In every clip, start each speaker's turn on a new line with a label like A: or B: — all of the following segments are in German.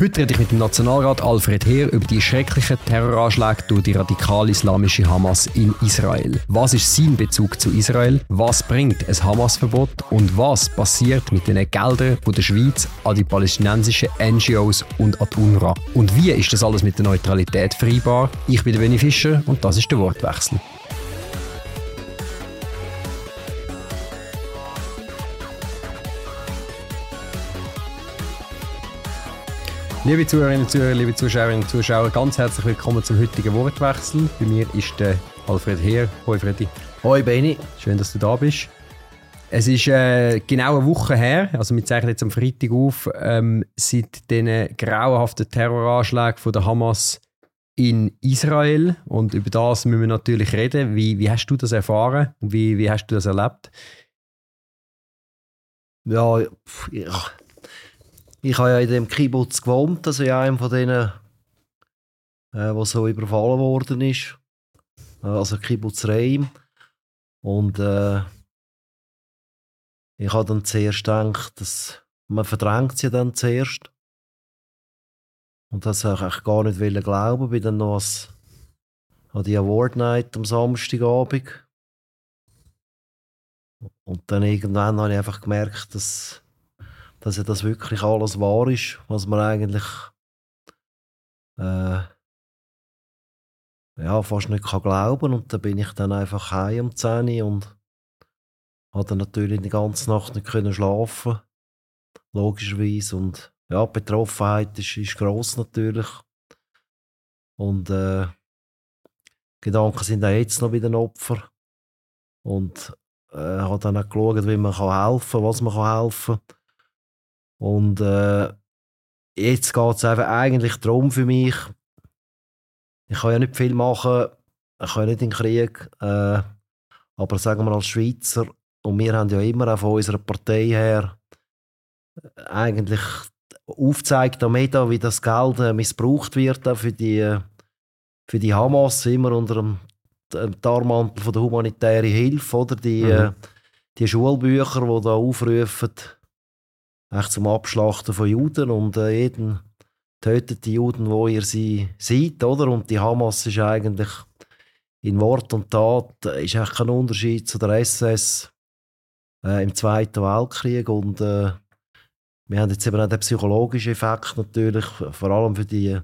A: Heute rede ich mit dem Nationalrat Alfred Heer über die schrecklichen Terroranschläge durch die radikal-islamische Hamas in Israel. Was ist sein Bezug zu Israel? Was bringt ein Hamas-Verbot? Und was passiert mit den Geldern von der Schweiz an die palästinensischen NGOs und an die UNRWA? Und wie ist das alles mit der Neutralität vereinbar? Ich bin Benny Fischer und das ist der Wortwechsel. Liebe Zuhörerinnen und Zuhörer, liebe Zuschauerinnen und Zuschauer, ganz herzlich willkommen zum heutigen Wortwechsel. Bei mir ist der Alfred Heer. Hoi Freddy.
B: Hoi Benny.
A: Schön, dass du da bist. Es ist äh, genau eine Woche her, also wir zeichnen jetzt am Freitag auf, ähm, seit den grauenhaften Terroranschlägen von der Hamas in Israel. Und über das müssen wir natürlich reden. Wie, wie hast du das erfahren und wie, wie hast du das erlebt?
B: Ja, ja ich habe ja in dem Kibbutz gewohnt, also in einem von denen, äh, wo so überfallen worden ist. Äh, also Kibbutz Reim. Und äh, ich habe dann zuerst gedacht, dass man verdrängt sie dann zuerst. Und das habe ich gar nicht glauben. Bin dann noch als, an die Award Night am Samstagabend. Und dann irgendwann habe ich einfach gemerkt, dass dass ja das wirklich alles wahr ist, was man eigentlich äh, ja, fast nicht kann glauben Und dann bin ich dann einfach heim um 10 Uhr und habe natürlich die ganze Nacht nicht können schlafen logischerweise. Und ja, die Betroffenheit ist, ist gross natürlich. Und äh, Gedanken sind auch jetzt noch wieder ein Opfer. Und äh, habe dann auch geschaut, wie man helfen kann, was man helfen kann. Und äh, jetzt geht es einfach eigentlich darum für mich, ich kann ja nicht viel machen, ich kann ja nicht in den Krieg, äh, aber sagen wir als Schweizer, und wir haben ja immer auch von unserer Partei her äh, eigentlich aufgezeigt am Meda, wie das Geld äh, missbraucht wird für die, äh, für die Hamas, immer unter dem Tarmantel von der humanitären Hilfe, oder? Die, mhm. die Schulbücher, die da aufrufen, echt zum Abschlachten von Juden und äh, jeden tötet die Juden, wo ihr sie seht, oder? Und die Hamas ist eigentlich in Wort und Tat äh, ist kein Unterschied zu der SS äh, im Zweiten Weltkrieg und äh, wir haben jetzt eben auch den psychologischen Effekt natürlich, vor allem für die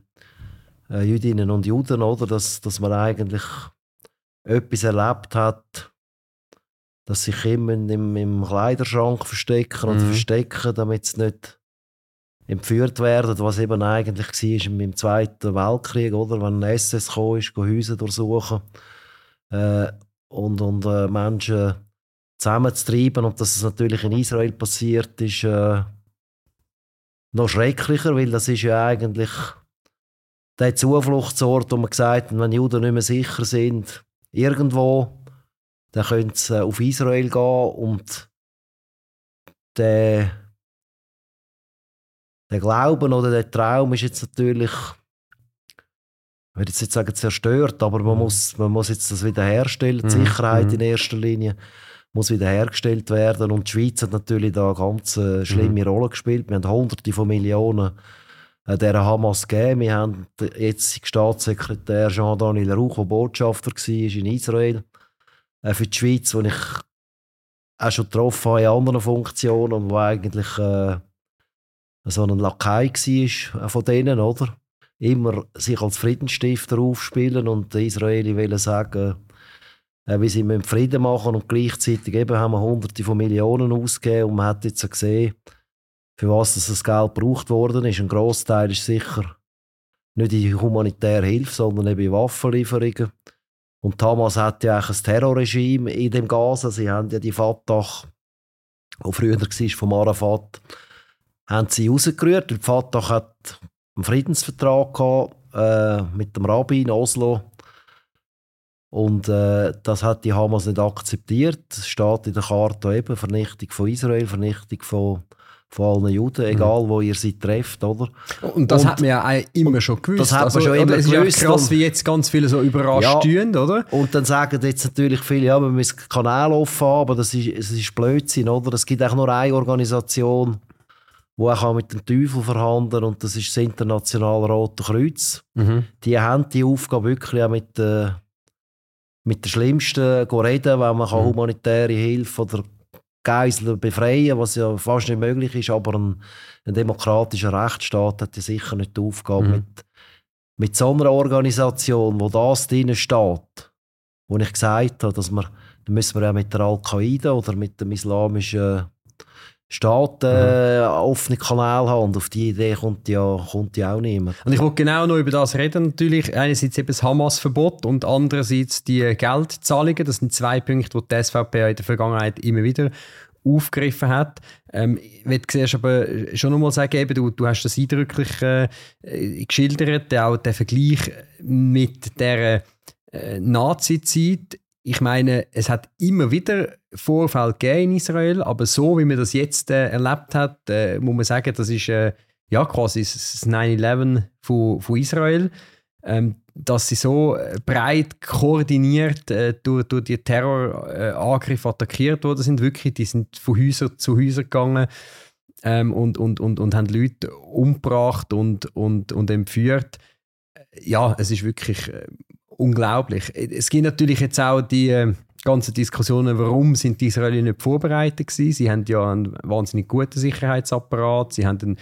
B: äh, Jüdinnen und Juden, oder? Dass, dass man eigentlich etwas erlebt hat, dass sich immer im, im Kleiderschrank verstecken und mhm. verstecken, damit sie nicht entführt werden, was eben eigentlich war im Zweiten Weltkrieg, oder? Wenn ein SS kam, ist, Häuser durchsuchen äh, und, und äh, Menschen zusammenzutreiben und dass es natürlich in Israel passiert, ist äh, noch schrecklicher, weil das ist ja eigentlich der Zufluchtsort, wo man gesagt hat, wenn Juden nicht mehr sicher sind, irgendwo dann können sie äh, auf Israel gehen und der, der Glauben oder der Traum ist jetzt natürlich, ich würde jetzt nicht sagen zerstört, aber man, mhm. muss, man muss jetzt das wiederherstellen. Die mhm. Sicherheit mhm. in erster Linie muss wiederhergestellt werden und die Schweiz hat natürlich da eine ganz äh, schlimme mhm. Rolle gespielt. Wir haben hunderte von Millionen äh, der Hamas gegeben. Wir haben jetzigen Staatssekretär Jean-Daniel Rauch, der Botschafter war in Israel äh, für die Schweiz, wo ich auch schon getroffen habe in anderen Funktionen und wo eigentlich äh, so ein Lakai war äh, von denen, oder? Immer sich als Friedensstifter aufspielen und die Israeli wollen sagen, äh, wie sie mit Frieden machen und gleichzeitig eben haben wir hunderte von Millionen ausgegeben und man hat jetzt gesehen, für was das Geld gebraucht worden ist. Ein Großteil ist sicher nicht in humanitäre Hilfe, sondern eben in Waffenlieferungen. Und Hamas hat ja auch ein Terrorregime in dem Gaza. Sie haben ja die Fatah, die früher war vom Arafat, haben sie rausgerührt. Die Fatah hat einen Friedensvertrag gehabt, äh, mit dem Rabbi in Oslo. Und äh, das hat die Hamas nicht akzeptiert. Es steht in der Karte eben Vernichtung von Israel, Vernichtung von von allen Juden, mhm. egal wo ihr sie trefft, oder?
A: Und das und, hat man ja immer schon gewusst.
B: Das hat man also, schon immer gewusst.
A: ist ja krass, wie jetzt ganz viele so überrascht ja, oder?
B: Und dann sagen jetzt natürlich viele, ja, wir müssen Kanal offen haben, aber das ist, das ist Blödsinn, oder? Es gibt auch nur eine Organisation, wo auch mit dem Teufel verhandeln und das ist das Internationale Rote Kreuz.
A: Mhm.
B: Die haben die Aufgabe wirklich auch mit, äh, mit der Schlimmsten zu reden, wenn man
A: Mhm.
B: humanitäre Hilfe oder Geiseln befreien was ja fast nicht möglich ist, aber ein, ein demokratischer Rechtsstaat hat ja sicher nicht die Aufgabe
A: Mhm.
B: mit, mit so einer Organisation, wo das drin steht, wo ich gesagt habe, dass wir, dann müssen wir ja mit der Al-Qaida oder mit dem islamischen Staat äh, offene Kanal haben und auf die Idee kommt ja, kommt ja auch niemand.
A: Und ich wollte genau noch über das reden natürlich. Einerseits eben das Hamas-Verbot und andererseits die Geldzahlungen. Das sind zwei Punkte, die die SVP in der Vergangenheit immer wieder aufgegriffen hat. Ähm, ich will zuerst aber schon noch mal sagen, eben, du, du hast das eindrücklich äh, geschildert, auch der Vergleich mit der äh, Nazi-Zeit. Ich meine, es hat immer wieder Vorfälle gegeben in Israel, aber so wie man das jetzt äh, erlebt hat, äh, muss man sagen, das ist äh, ja quasi das 9-11 von, von Israel. Ähm, dass sie so äh, breit koordiniert äh, durch, durch die Terrorangriffe attackiert worden sind. Wirklich, die sind von Häuser zu Häuser gegangen ähm, und, und, und, und haben Leute umgebracht und, und, und entführt. Ja, es ist wirklich äh, unglaublich. Es gibt natürlich jetzt auch die äh, ganzen Diskussionen, warum sind die Israelis nicht vorbereitet gewesen. Sie haben ja einen wahnsinnig guten Sicherheitsapparat, sie haben einen,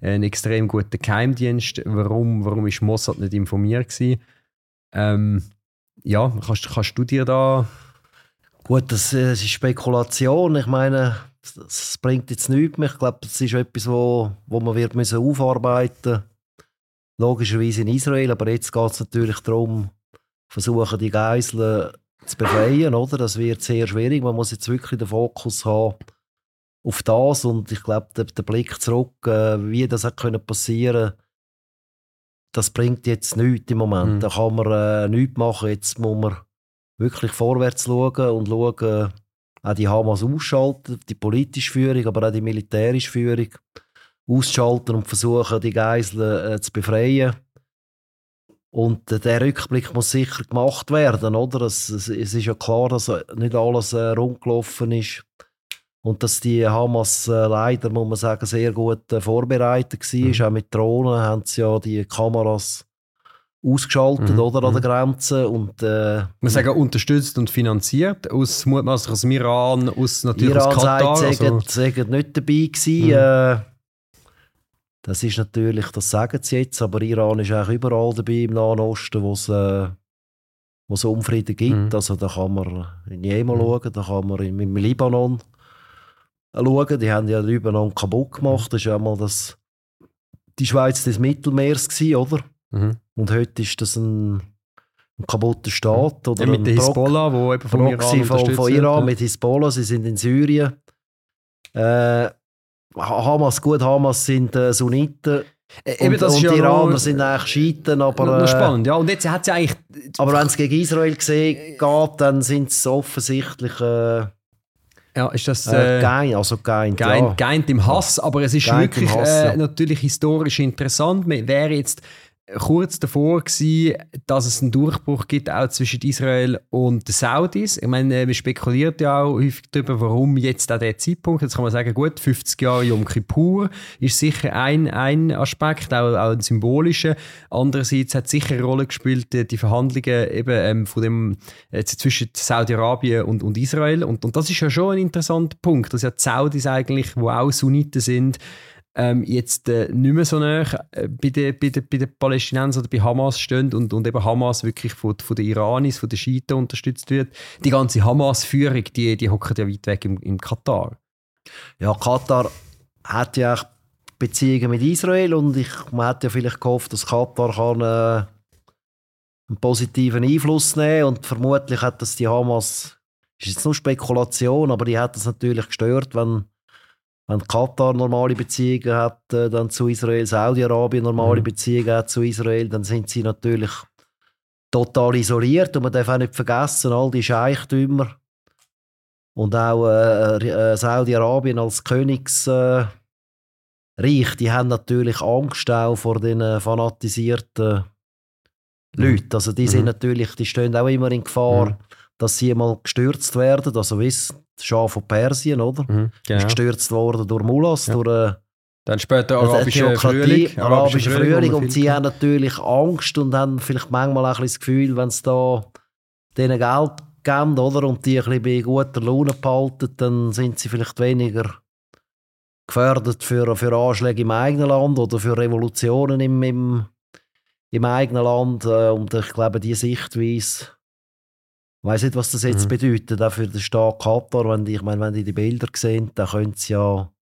A: einen extrem guten Geheimdienst. Warum, warum ist Mossad nicht informiert gewesen? Ähm, ja, kannst, kannst du dir da...
B: Gut, das, äh, das ist Spekulation. Ich meine, das bringt jetzt nichts mehr. Ich glaube, das ist etwas, wo, wo man wird müssen aufarbeiten Logischerweise in Israel, aber jetzt geht es natürlich darum, versuchen die Geiseln zu befreien. Oder? Das wird sehr schwierig. Man muss jetzt wirklich den Fokus haben auf das und ich glaube, der, der Blick zurück, äh, wie das hat können passieren das bringt jetzt nichts im Moment.
A: Mhm.
B: Da kann man äh, nichts machen. Jetzt muss man wirklich vorwärts schauen und schauen, auch die Hamas ausschalten, die politische Führung, aber auch die militärische Führung ausschalten und versuchen, die Geiseln äh, zu befreien. Und der Rückblick muss sicher gemacht werden, oder? Es, es, es ist ja klar, dass nicht alles äh, rund gelaufen ist und dass die Hamas äh, leider, muss man sagen, sehr gut äh, vorbereitet war.
A: Mhm.
B: Auch mit Drohnen haben sie ja die Kameras ausgeschaltet,
A: Mhm,
B: oder, an
A: mhm.
B: der Grenze. Und, äh,
A: Man sagen, unterstützt und finanziert, aus, mutmaßlich aus dem Iran, aus natürlich aus
B: Iran
A: Katar.
B: sagt, sie
A: also-
B: nicht dabei gewesen.
A: Mhm.
B: Äh, das ist natürlich, das sagen sie jetzt, aber Iran ist auch überall dabei im Nahen Osten, wo es, äh, wo es Unfrieden gibt.
A: Mhm.
B: Also da kann man in Jemen
A: Mhm.
B: schauen, da kann man im, im Libanon schauen. Die haben ja den Libanon kaputt gemacht. Das ist ja mal das, die Schweiz des Mittelmeers gewesen, oder?
A: Mhm.
B: Und heute ist das ein, ein kaputter Staat. Oder
A: Ja, mit der Hisbollah, wo eben vom Iran
B: von, von Iran mit Hisbollah, sie sind in Syrien. Äh, Hamas, gut, Hamas sind äh, Sunniten
A: Äh, Eben,
B: und, und die Iraner sind eigentlich Schiiten, aber,
A: noch
B: äh,
A: spannend. Ja, und jetzt hat sie eigentlich...
B: aber wenn es gegen Israel gesehen geht, dann sind es offensichtlich äh,
A: Ja, ist das...
B: äh,
A: Äh,
B: gein, also geint,
A: Geint,
B: ja.
A: geint im Hass, aber es ist
B: Geint
A: wirklich
B: Hass,
A: äh,
B: ja.
A: natürlich historisch interessant. Wäre jetzt kurz davor gewesen, dass es einen Durchbruch gibt auch zwischen Israel und den Saudis. Ich meine, äh, man spekuliert ja auch häufig darüber, warum jetzt an der Zeitpunkt. Jetzt kann man sagen, gut, 50 Jahre Yom Kippur ist sicher ein, ein Aspekt, auch, auch ein symbolischer. Andererseits hat sicher eine Rolle gespielt äh, die Verhandlungen eben ähm, von dem äh, zwischen Saudi-Arabien und, und Israel. Und, und das ist ja schon ein interessanter Punkt, dass ja die Saudis eigentlich, wo auch Sunniten sind, ähm, jetzt äh, nicht mehr so äh, bei den bei den- bei den Palästinensern oder bei Hamas stehen und, und eben Hamas wirklich von, von den Iranis, von den Schiiten unterstützt wird. Die ganze Hamas-Führung, die, die hockt ja weit weg im, im Katar.
B: Ja, Katar hat ja Beziehungen mit Israel und ich, man hat ja vielleicht gehofft, dass Katar kann, äh, einen positiven Einfluss nehmen und vermutlich hat das die Hamas, ist jetzt nur Spekulation, aber die hat das natürlich gestört, wenn, wenn Katar normale Beziehungen hat, äh, dann zu Israel, Saudi-Arabien normale
A: Mhm.
B: Beziehungen hat zu Israel, dann sind sie natürlich total isoliert und man darf auch nicht vergessen, all die Scheichtümer und auch äh, äh, Saudi-Arabien als Königsreich, äh, die haben natürlich Angst auch vor den äh, fanatisierten Leuten. Also die sind
A: Mhm.
B: natürlich, die stehen auch immer in Gefahr,
A: Mhm.
B: Dass sie mal gestürzt werden. Also wie das Schaf von Persien, oder?
A: Mhm,
B: Ist gestürzt worden durch Mullahs,
A: Ja.
B: durch, äh,
A: Dann später arabischer Frühling.
B: Arabischer Frühling. Und sie haben natürlich Angst und haben vielleicht manchmal auch ein das Gefühl, wenn es da denen Geld geben oder, und die ein bisschen bei guter Laune behalten, dann sind sie vielleicht weniger gefährdet für, für Anschläge im eigenen Land oder für Revolutionen im, im, im eigenen Land. Äh, und ich glaube, diese Sichtweise, ich weiß nicht, was das jetzt mhm. bedeutet, auch für den Staat Katar. Wenn die, ich meine, wenn die die Bilder sehen, dann können sie ja,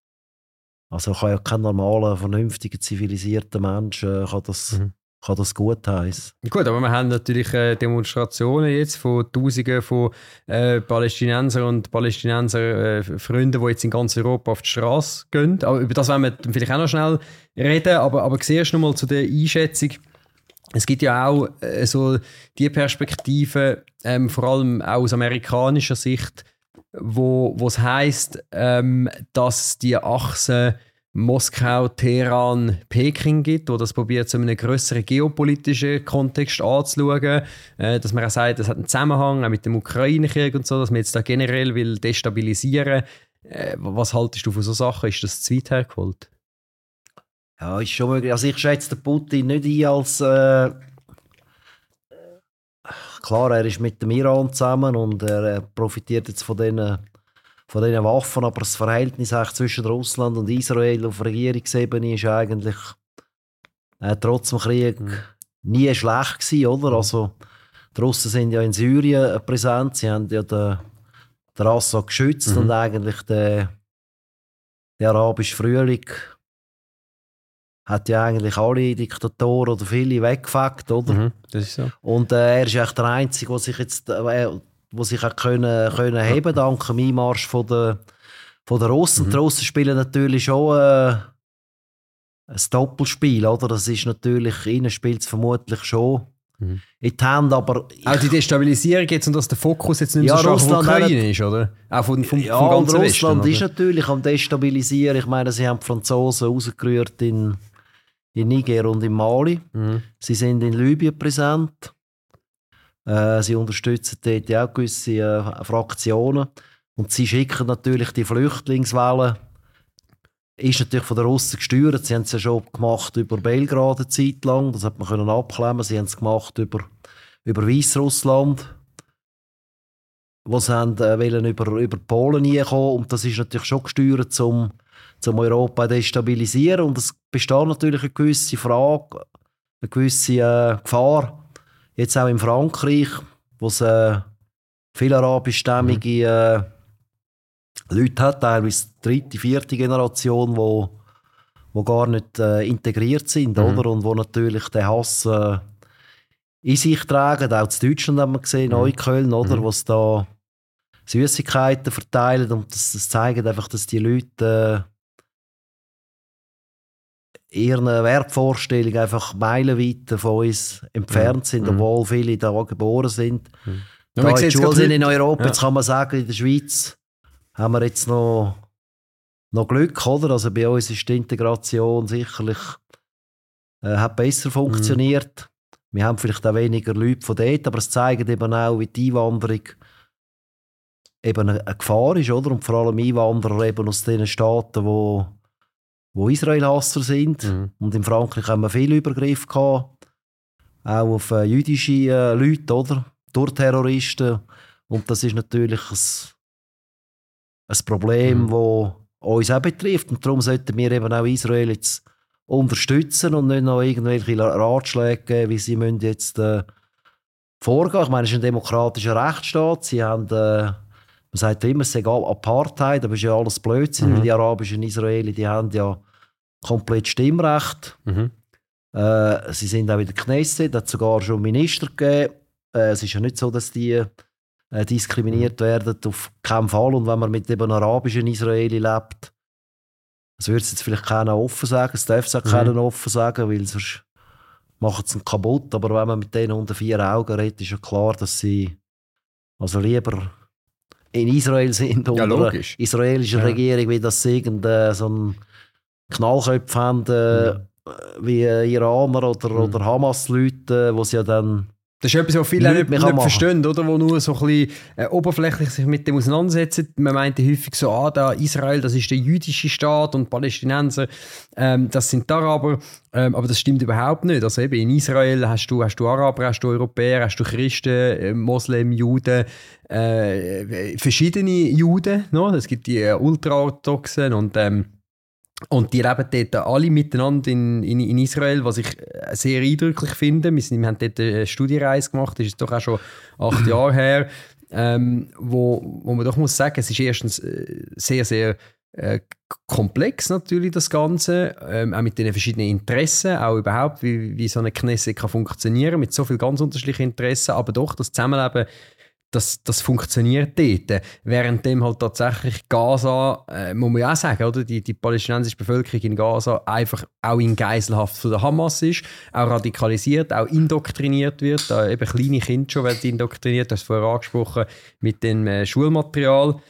B: also kann ja kein normaler, vernünftiger, zivilisierter Mensch äh, kann das mhm kann das gut heißen.
A: Gut, aber wir haben natürlich äh, Demonstrationen jetzt von Tausenden von äh, Palästinensern und Palästinenser äh, Freunden, die jetzt in ganz Europa auf die Straße gehen. Aber über das werden wir vielleicht auch noch schnell reden. Aber, aber zuerst noch mal zu der Einschätzung. Es gibt ja auch äh, so die Perspektive, ähm, vor allem auch aus amerikanischer Sicht, wo es heisst, ähm, dass die Achse Moskau, Teheran, Peking gibt, wo das probiert, so einen größeren geopolitischen Kontext anzuschauen, äh, dass man auch sagt, das hat einen Zusammenhang auch mit dem Ukraine-Krieg und so, dass man jetzt da generell will destabilisieren. Äh, was haltest du von so Sachen? Ist das zu weit hergeholt?
B: Ja, ist schon möglich. Also ich schätze den Putin nicht ein als äh klar, er ist mit dem Iran zusammen und er profitiert jetzt von diesen von diesen Waffen, aber das Verhältnis zwischen Russland und Israel auf Regierungsebene ist eigentlich äh, trotz dem Krieg mhm. nie schlecht gewesen, oder? Also die Russen sind ja in Syrien präsent, sie haben ja den, den Assad geschützt mhm. und eigentlich der, der arabische Frühling hat ja eigentlich alle Diktatoren oder viele weggefegt, oder? Mhm,
A: das ist so.
B: Und äh, er ist echt der Einzige, der sich jetzt, äh, wo sich auch können, können heben dank dem Einmarsch von der, von der Russen. Mhm. Die Russen spielen natürlich schon äh, ein Doppelspiel, oder? Das ist natürlich, ihnen spielt es vermutlich schon mhm. in die Hände, aber...
A: Auch die Destabilisierung jetzt und dass der Fokus jetzt nicht ja, so stark Russland auf Ukraine ist, oder? Auch vom, vom,
B: ja, vom ganzen Russland Westen, ist natürlich am Destabilisieren. Ich meine, sie haben die Franzosen rausgerührt in, in Niger und in Mali. Mhm. Sie sind in Libyen präsent. Äh, sie unterstützen dort auch gewisse äh, Fraktionen. Und sie schicken natürlich die Flüchtlingswelle. Ist natürlich von den Russen gesteuert. Sie haben es ja schon gemacht über Belgrad eine Zeit lang. Das hat man können abklemmen. Sie haben es gemacht über, über Weißrussland. Sie haben, äh, wollen über, über Polen hinkommen. Und das ist natürlich schon gesteuert, um zum Europa destabilisieren. Und es besteht natürlich eine gewisse Frage, eine gewisse äh, Gefahr, Jetzt auch in Frankreich, wo es äh, viele arabischstämmige äh, Leute hat, teilweise dritte, vierte Generation, wo, wo gar nicht äh, integriert sind, mhm. oder? Und wo natürlich den Hass äh, in sich tragen. Auch in Deutschland haben wir gesehen, mhm. Neukölln, oder? Mhm. Wo es da Süßigkeiten verteilen und das, das zeigt einfach, dass die Leute äh, ihren Wertvorstellungen einfach meilenweit von uns entfernt sind, mhm. obwohl viele da geboren sind. Mhm. Da die Schulen sind in Europa, ja. jetzt kann man sagen, in der Schweiz haben wir jetzt noch, noch Glück, oder? Also bei uns ist die Integration sicherlich äh, hat besser funktioniert. Mhm. Wir haben vielleicht auch weniger Leute von dort, aber es zeigt eben auch, wie die Einwanderung eben eine Gefahr ist, oder? Und vor allem Einwanderer eben aus den Staaten, die wo Israel-Hasser sind. Mhm. Und in Frankreich haben wir viele Übergriffe gehabt, auch auf äh, jüdische äh, Leute, oder? Durch Terroristen. Und das ist natürlich ein, ein Problem, mhm. das uns auch betrifft. Und darum sollten wir eben auch Israel jetzt unterstützen und nicht noch irgendwelche Ratschläge geben, wie sie müssen jetzt äh, vorgehen. Ich meine, es ist ein demokratischer Rechtsstaat. Sie haben äh, man sagt immer, es sei Apartheid, aber es ist ja alles Blödsinn, mhm. weil die arabischen Israelis, die haben ja komplett Stimmrecht. Mhm. Äh, sie sind auch in der Knesset, hat sogar schon Minister gegeben. Äh, es ist ja nicht so, dass die äh, diskriminiert mhm. werden, auf keinen Fall. Und wenn man mit eben arabischen Israeli lebt, das würde es jetzt vielleicht keiner offen sagen, es darf es auch mhm. keiner offen sagen, weil sonst macht es ihn kaputt. Aber wenn man mit denen unter vier Augen redet, ist ja klar, dass sie also lieber in Israel sind
A: ja,
B: unter der israelischen ja. Regierung, wie das irgend äh, so ein Knallköpf haben, äh, mhm. wie Iraner oder, mhm. oder Hamas-Leute, wo sie ja dann
A: Das ist etwas, was viele nicht, nicht verstehen, oder? Wo nur so ein bisschen äh, oberflächlich sich mit dem auseinandersetzen. Man meint häufig so, ah, da Israel, das ist der jüdische Staat und Palästinenser, ähm, das sind die Araber. Ähm, aber das stimmt überhaupt nicht. Also eben in Israel hast du, hast du Araber, hast du Europäer, hast du Christen, äh, Moslem, Juden, äh, verschiedene Juden. No? Es gibt die äh, Ultraorthodoxen und ähm, und die leben dort alle miteinander in, in, in, Israel, was ich äh, sehr eindrücklich finde. Wir, sind, wir haben dort eine Studiereise gemacht, das ist doch auch schon acht Jahre her, ähm, wo, wo man doch muss sagen, es ist erstens äh, sehr, sehr äh, komplex natürlich das Ganze, ähm, auch mit den verschiedenen Interessen, auch überhaupt, wie, wie so eine Knesset kann funktionieren, mit so vielen ganz unterschiedlichen Interessen, aber doch das Zusammenleben das, das funktioniert dort. Während dem halt tatsächlich Gaza, äh, muss man ja auch sagen, oder? Die, die palästinensische Bevölkerung in Gaza einfach auch in Geiselhaft von der Hamas ist, auch radikalisiert, auch indoktriniert wird. Da eben kleine Kinder schon werden indoktriniert, das hast du vorher angesprochen, mit dem äh, Schulmaterial.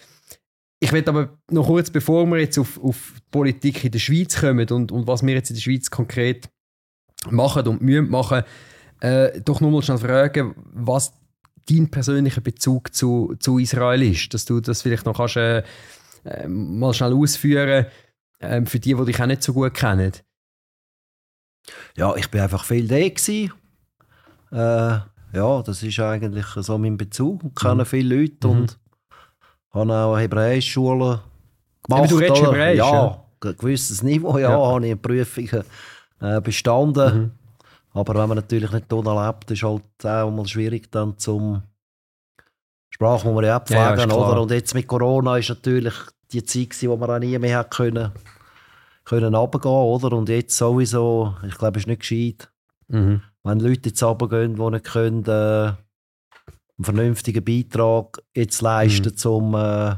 A: Ich will aber noch kurz, bevor wir jetzt auf, auf die Politik in der Schweiz kommen und, und was wir jetzt in der Schweiz konkret machen und müssen machen, äh, doch nur mal schnell fragen, was dein persönlicher Bezug zu, zu Israel ist. Dass du das vielleicht noch kannst, äh, äh, mal schnell ausführen äh, für die, die dich auch nicht so gut kennen.
B: Ja, ich bin einfach viel da gewesen. Äh, ja, das ist eigentlich so mein Bezug. Ich kenne mhm. viele Leute mhm. und habe auch eine Hebräischschule gemacht. Aber
A: du redest Hebräisch?
B: Ja, ja, ein gewisses Niveau, ja, ja. habe ich Prüfungen äh, bestanden. Mhm. Aber wenn man natürlich nicht dort lebt, ist halt auch mal schwierig dann zum Sprache muss man ja abpflegen, ja, oder? Und jetzt mit Corona ist natürlich die Zeit gewesen, wo man auch nie mehr hat können, können runtergehen, oder? Und jetzt sowieso, ich glaube, es ist nicht gescheit. Mhm. Wenn Leute jetzt runtergehen, die nicht können, äh, einen vernünftigen Beitrag jetzt leisten, mhm. zum, äh,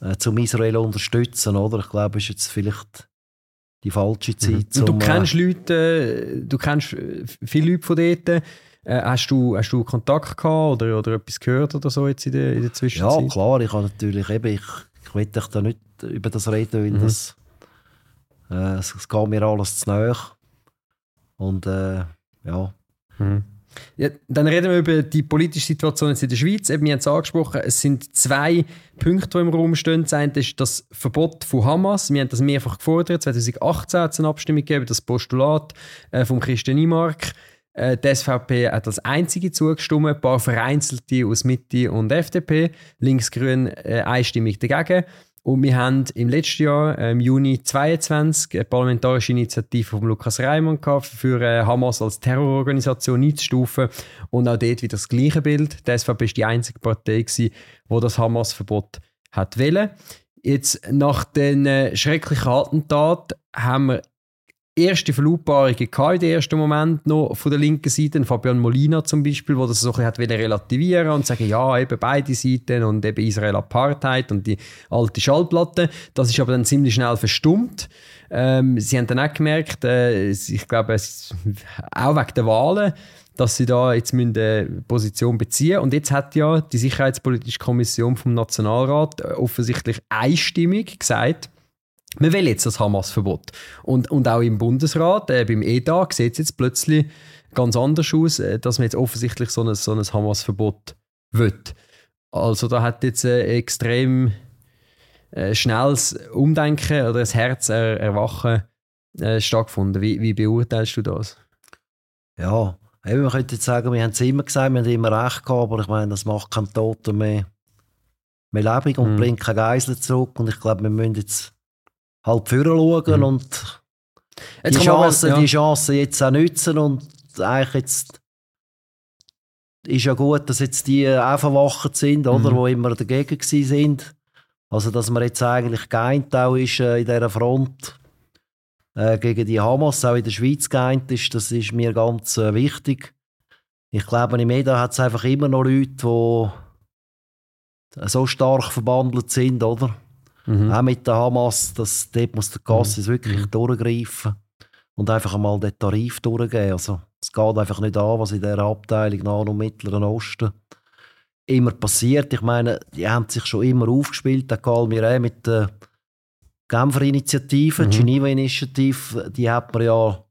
B: äh, zum Israel unterstützen, oder? Ich glaube, es ist jetzt vielleicht die falsche mhm. Zeit. Mhm.
A: Zum, du kennst äh, Leute, du kennst viele Leute von dort. Äh, hast, du, hast du Kontakt gehabt oder, oder etwas gehört oder so jetzt in der, in der Zwischenzeit?
B: Ja, klar. Ich habe natürlich eben, ich, ich will dich da nicht über das reden, weil mhm. das, äh, es, es geht mir alles zu nahe. Und äh, ja.
A: Mhm. Ja, dann reden wir über die politische Situation jetzt in der Schweiz. Eben, wir haben es angesprochen, es sind zwei Punkte, die im Raum stehen. Das eine ist das Verbot von Hamas. Wir haben das mehrfach gefordert. 2018 hat es eine Abstimmung gegeben, das Postulat äh, von Christian Niemark. Äh, die SVP hat als einzige zugestimmt, ein paar vereinzelte aus Mitte und FDP, Linksgrün äh, einstimmig dagegen. Und wir haben im letzten Jahr, im Juni 2022, eine parlamentarische Initiative von Lukas Reimann gehabt, für äh, Hamas als Terrororganisation einzustufen. Und auch dort wieder das gleiche Bild. Die SVP war die einzige Partei, die das Hamas-Verbot hat wollen. Jetzt, nach den äh, schrecklichen Attentaten, haben wir erste Verlautbarungen in den ersten Moment noch von der linken Seite, Fabian Molina zum Beispiel, wo das so ein bisschen relativieren und sagen, ja, eben beide Seiten und eben Israel Apartheid und die alte Schallplatte. Das ist aber dann ziemlich schnell verstummt. Ähm, sie haben dann auch gemerkt, äh, ich glaube, auch wegen der Wahlen, dass sie da jetzt eine Position beziehen Und jetzt hat ja die Sicherheitspolitische Kommission vom Nationalrat offensichtlich einstimmig gesagt, wir wollen jetzt das Hamas-Verbot. Und, und auch im Bundesrat, äh, beim EDA, sieht es jetzt plötzlich ganz anders aus, äh, dass man jetzt offensichtlich so ein, so ein Hamas-Verbot will. Also da hat jetzt ein extrem äh, schnelles Umdenken oder ein Herzerwachen äh, stattgefunden. Wie, wie beurteilst du das?
B: Ja, eben, man könnte jetzt sagen, wir haben es immer gesagt, wir haben immer recht gehabt, aber ich meine, das macht keinen Toten mehr, mehr lebendig und mhm. bringt keine Geiseln zurück. Und ich glaube, wir müssen jetzt halt führen schauen mhm. und die Chance, ja. die Chance jetzt auch nutzen und eigentlich jetzt ist ja gut, dass jetzt die auch verwacht sind, oder, mhm. wo immer dagegen sind. Also, dass man jetzt eigentlich geeint auch ist äh, in dieser Front äh, gegen die Hamas, auch in der Schweiz geeint ist, das ist mir ganz äh, wichtig. Ich glaube, im EDA hat es einfach immer noch Leute, die so stark verbandelt sind, oder? Mhm. Auch mit der Hamas, das, dort muss der Gassis mhm. wirklich mhm. durchgreifen und einfach einmal den Tarif durchgeben. Also, es geht einfach nicht an, was in dieser Abteilung Nahen und Mittleren Osten immer passiert. Ich meine, die haben sich schon immer aufgespielt, der Karl Miré mit der Genfer Initiative, mhm. Geneva Initiative, die hat man ja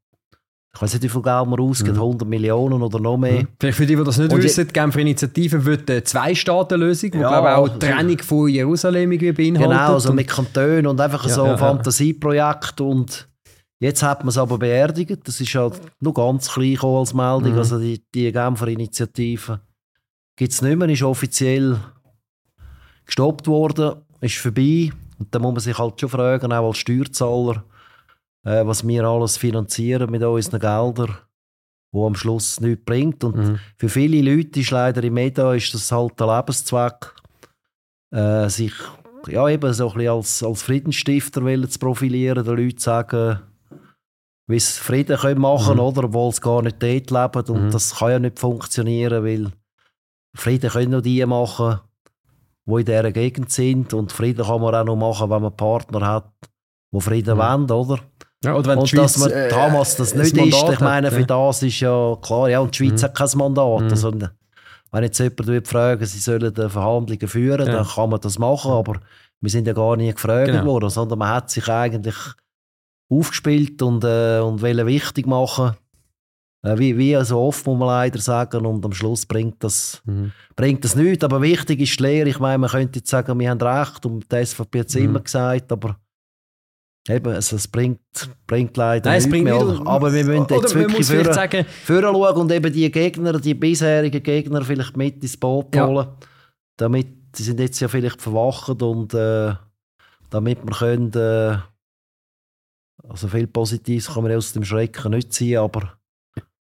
B: ich weiß nicht, wie viel Geld man ausgibt, 100 Millionen oder noch mehr.
A: Mhm. Vielleicht für die, die das nicht
B: Und
A: wissen, die Genfer Initiative wird eine Zwei-Staaten-Lösung, die
B: Ja,
A: glaube auch die Trennung von Jerusalem irgendwie beinhaltet.
B: Genau, also mit Kantonen und einfach
A: Ja,
B: so ein
A: ja.
B: Fantasieprojekt. Und jetzt hat man es aber beerdigt. Das ist halt nur ganz klein als Meldung.
A: Mhm.
B: Also die, die Genfer Initiative gibt es nicht mehr, ist offiziell gestoppt worden, ist vorbei. Und da muss man sich halt schon fragen, auch als Steuerzahler, äh, was wir alles finanzieren mit unseren Geldern, wo am Schluss nichts bringt. Und
A: Mhm.
B: für viele Leute ist leider im Media ist das halt der Lebenszweck, äh, sich ja, eben so ein bisschen als, als Friedensstifter wollen zu profilieren, den Leuten sagen, wie sie Frieden können machen
A: Mhm.
B: oder obwohl sie gar nicht dort leben. Und
A: Mhm.
B: das kann ja nicht funktionieren, weil Frieden können nur die machen, die in dieser Gegend sind. Und Frieden kann man auch nur machen, wenn man einen Partner hat, der Frieden
A: Mhm.
B: wollen, oder?
A: Ja, oder wenn
B: und
A: Schweiz,
B: dass man
A: äh,
B: Hamas das nicht
A: Mandat
B: ist, ich meine,
A: hat,
B: für das ist ja klar, ja, und die Schweiz
A: Mhm.
B: hat kein Mandat.
A: Mhm.
B: Also, wenn jetzt jemand würde fragen, sie sollen die Verhandlungen führen,
A: Ja.
B: dann kann man das machen, aber wir sind ja gar nie gefragt
A: Genau.
B: worden, sondern man hat sich eigentlich aufgespielt und, äh, und wollen wichtig machen. Äh, wie, wie so oft muss man leider sagen und am Schluss bringt das,
A: Mhm.
B: bringt das nichts, aber wichtig ist die Lehre. Ich meine, man könnte jetzt sagen, wir haben recht und die SVP hat es
A: Mhm.
B: immer gesagt, aber eben, also es bringt, bringt leider
A: Nein, es bringt
B: mehr. oder? Aber wir müssen jetzt wirklich führen,
A: sagen,
B: schauen und eben die Gegner, die bisherigen Gegner vielleicht mit ins Boot
A: Ja.
B: holen, damit die sind jetzt ja vielleicht verwacht und äh, damit wir können, äh, also viel Positives kann man aus dem Schrecken nicht ziehen, aber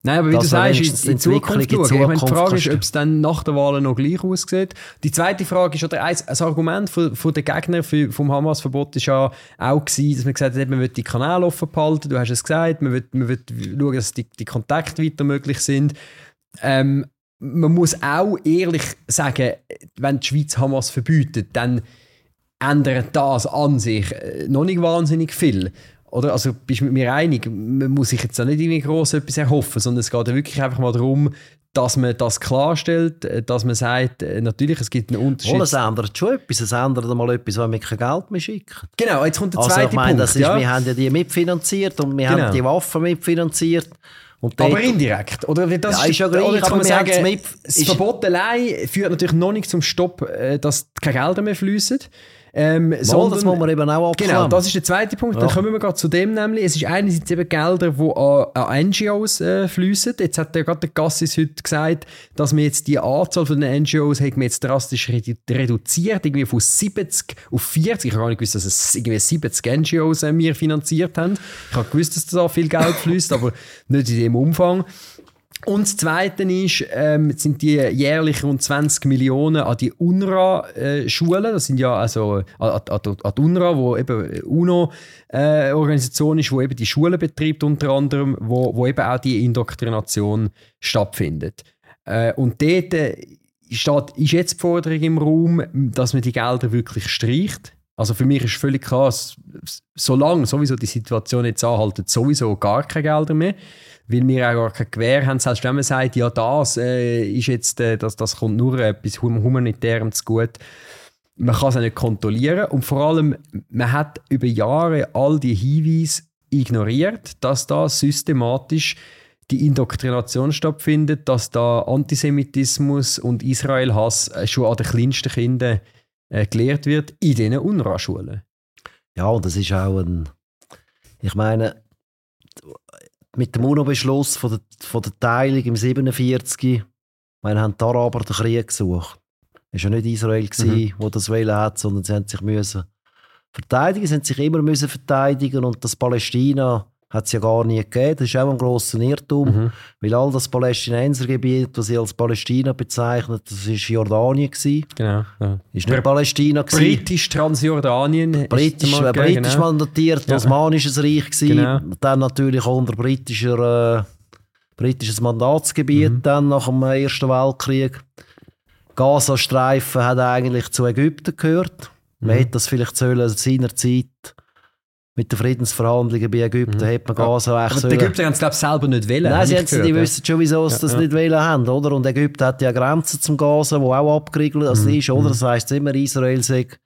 A: Nein, aber wie du sagst, in, in Zukunft schauen. Ich meine, die Frage ist, ob es dann nach der Wahl noch gleich aussieht. Die zweite Frage ist, oder ein, ein Argument von, von den Gegnern für, vom Hamas-Verbot ist ja auch gewesen, dass man gesagt hat, man will die Kanäle offen behalten, du hast es gesagt, man will, man will schauen, dass die, die Kontakte weiter möglich sind. Ähm, man muss auch ehrlich sagen, wenn die Schweiz Hamas verbietet, dann ändert das an sich äh, noch nicht wahnsinnig viel. Oder? Also bist du mit mir einig, man muss sich jetzt da nicht irgendwie gross etwas erhoffen, sondern es geht ja wirklich einfach mal darum, dass man das klarstellt, äh, dass man sagt, äh, natürlich, es gibt einen Unterschied.
B: oh, es ändert schon etwas. Es ändert mal etwas, wenn wir kein Geld mehr schicken.
A: genau, jetzt kommt der
B: Also
A: zweite
B: ich meine,
A: Punkt.
B: das ist,
A: ja.
B: wir haben ja die mitfinanziert und wir
A: Genau.
B: haben die Waffen mitfinanziert. Und
A: aber indirekt. Oder das
B: Ja, ist ja gleich,
A: oder kann man sagen, das Verbot allein führt natürlich noch nicht zum Stopp, äh, dass keine Gelder mehr fließen. Ähm,
B: Mal,
A: sondern,
B: das muss man eben auch abklären.
A: Genau, das ist der zweite Punkt. Dann
B: Ja.
A: kommen wir gerade zu dem nämlich. Es ist einerseits eben Gelder, die an, an NGOs äh, fließen. Jetzt hat ja gerade der Gassis heute gesagt, dass wir jetzt die Anzahl von den NGOs haben wir jetzt drastisch redu reduziert, irgendwie von 70 auf 40. Ich habe gar nicht gewusst, dass es irgendwie 70 NGOs äh, wir finanziert haben. Ich habe gewusst, dass da viel Geld fließt, aber nicht in dem Umfang. Und das Zweite ist, ähm, sind die jährlich rund 20 Millionen an die UNRWA-Schulen. das sind ja also an, an, an die UNRWA, wo eben UNO-Organisation ist, wo eben die Schulen betreibt unter anderem, wo, wo eben auch die Indoktrination stattfindet. Äh, und dort äh, steht, ist jetzt die Forderung im Raum, dass man die Gelder wirklich streicht. Also für mich ist völlig klar, solange sowieso die Situation jetzt anhaltet, sowieso gar keine Gelder mehr weil wir auch gar kein Gewehr haben, selbst wenn man sagt, ja, das äh, ist jetzt, äh, das, das kommt nur etwas hum Humanitärem zu gut. Man kann es auch nicht kontrollieren und vor allem, man hat über Jahre all die Hinweise ignoriert, dass da systematisch die Indoktrination stattfindet, dass da Antisemitismus und Israel-Hass äh, schon an den kleinsten Kindern äh, gelehrt wird in diesen UNRWA-Schulen.
B: Ja, und das ist auch ein. Ich meine, mit dem UNO-Beschluss von der, von der Teilung im 47, meine, haben die Araber den Krieg gesucht. Es war ja nicht Israel, mhm. wo das wählen hat, sondern sie haben sich müssen verteidigen, sie haben sich immer müssen verteidigen und das Palästina hat es ja gar nie gegeben. Das ist auch ein grosser Irrtum, mhm. weil all das Palästinensergebiet, das sie als Palästina bezeichnet, das war Jordanien. Gewesen.
A: Genau. Ja.
B: Ist nicht Palästina.
A: Britisch-Transjordanien.
B: Britisch, mal, britisch genau. mandatiert, ja. Osmanisches Reich gewesen. Genau. Dann natürlich auch unter britischer, äh, britisches Mandatsgebiet mhm. dann nach dem Ersten Weltkrieg. Gazastreifen hat eigentlich zu Ägypten gehört. Man mhm. hätte das vielleicht sollen seinerzeit mit den Friedensverhandlungen bei Ägypten mhm. hat man Gaza
A: echt Aber die Ägypter haben es glaube ich selber nicht wollen.
B: Nein, sie haben gehört, die ja. wissen schon, wieso sie ja, das ja. nicht wollen haben, oder? Und Ägypten hat ja Grenzen zum Gaza, wo auch abgeriegelt also mhm. ist, oder? Das heisst immer, Israel sagt,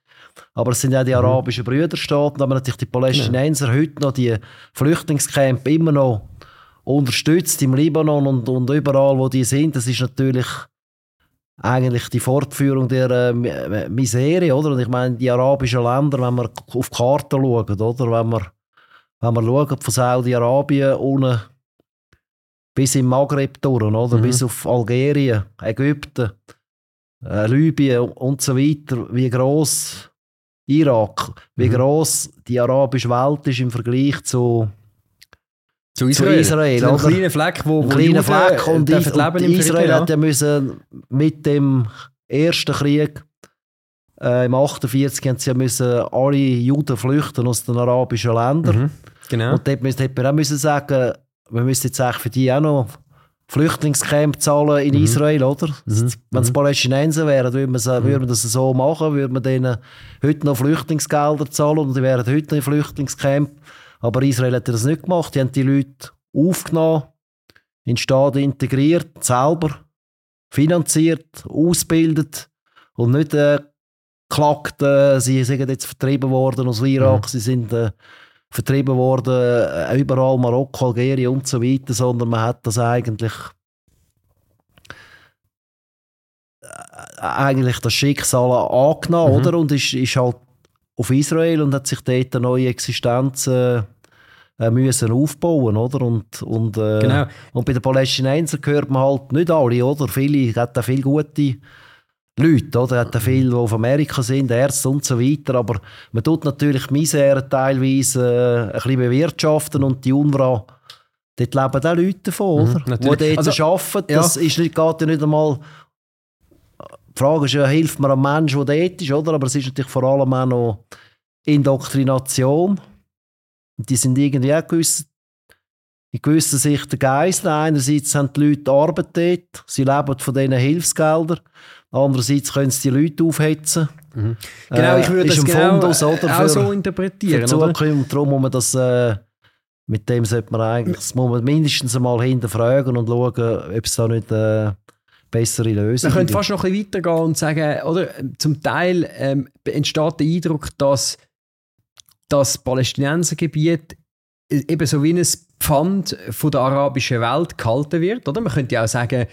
B: aber es sind ja die arabischen Brüderstaaten, aber natürlich die Palästinenser heute noch die Flüchtlingscamp immer noch unterstützt im Libanon und, und überall, wo die sind. Das ist natürlich eigentlich die Fortführung der äh, Misere, oder? Und ich meine, die arabischen Länder, wenn wir auf die Karte schauen, oder? Wenn wir, wenn wir schauen von Saudi-Arabien unten bis im Maghreb durch, oder? Mhm. Bis auf Algerien, Ägypten, äh, Libyen und so weiter, wie groß Irak, wie mhm. groß die arabische Welt ist im Vergleich zu
A: zu Israel. Zu Israel
B: zu einem kleinen Fleck, wo, wo kleiner Fleck und, und, und Israel hat ja müssen mit dem ersten Krieg äh, im 48 haben sie ja müssen alle Juden flüchten aus den arabischen Ländern. Mhm, genau. Und dort hätte man auch müssen sagen, wir müssen jetzt eigentlich für die auch noch Flüchtlingscamp zahlen in mhm. Israel, oder? Mhm. Wenn es mhm. Palästinenser wären, würde man, mhm. würde man das so machen, würde man denen heute noch Flüchtlingsgelder zahlen und die wären heute noch in Flüchtlingscamp. Aber Israel hat das nicht gemacht. Die haben die Leute aufgenommen, in den Staat integriert, selber finanziert, ausgebildet und nicht äh, geklagt, äh, sie sind jetzt vertrieben worden aus Irak, mhm. sie sind äh, vertrieben worden äh, überall, Marokko, Algerien und so weiter, sondern man hat das eigentlich äh, eigentlich das Schicksal angenommen, mhm. oder? Und ist, ist halt auf Israel und hat sich dort eine neue Existenz äh, äh, müssen aufbauen, oder? Und, und, äh, genau. und bei den Palästinensern gehört man halt nicht alle, oder? Viele, hat viele gute Leute, oder? Hat viele, die auf Amerika sind, Ärzte und so weiter, aber man tut natürlich Misere teilweise äh, ein bisschen bewirtschaften und die UNRWA Dort leben auch Leute davon, mhm, oder? Die dort also, arbeiten. Das ja. ist nicht, geht ja nicht einmal die Frage ist ja, hilft man einem Menschen, der dort ist, oder? Aber es ist natürlich vor allem auch noch Indoktrination. Die sind irgendwie auch gewiss, in gewisser Sicht der Geist. Einerseits haben die Leute Arbeit dort, sie leben von diesen Hilfsgeldern. Andererseits können sie die Leute aufhetzen.
A: Mhm. Genau, ich würde äh, das genau Fundus, oder, auch so interpretieren.
B: Für Zukunft, darum muss man das... Äh, mit dem sollte man eigentlich, das muss man mindestens einmal hinterfragen und schauen, ob es da nicht äh, bessere Lösung.
A: Man könnte fast noch ein bisschen weitergehen und sagen, oder, zum Teil ähm, entsteht der Eindruck, dass das Palästinensergebiet eben so wie ein Pfand von der arabischen Welt gehalten wird. Oder? Man könnte ja auch sagen,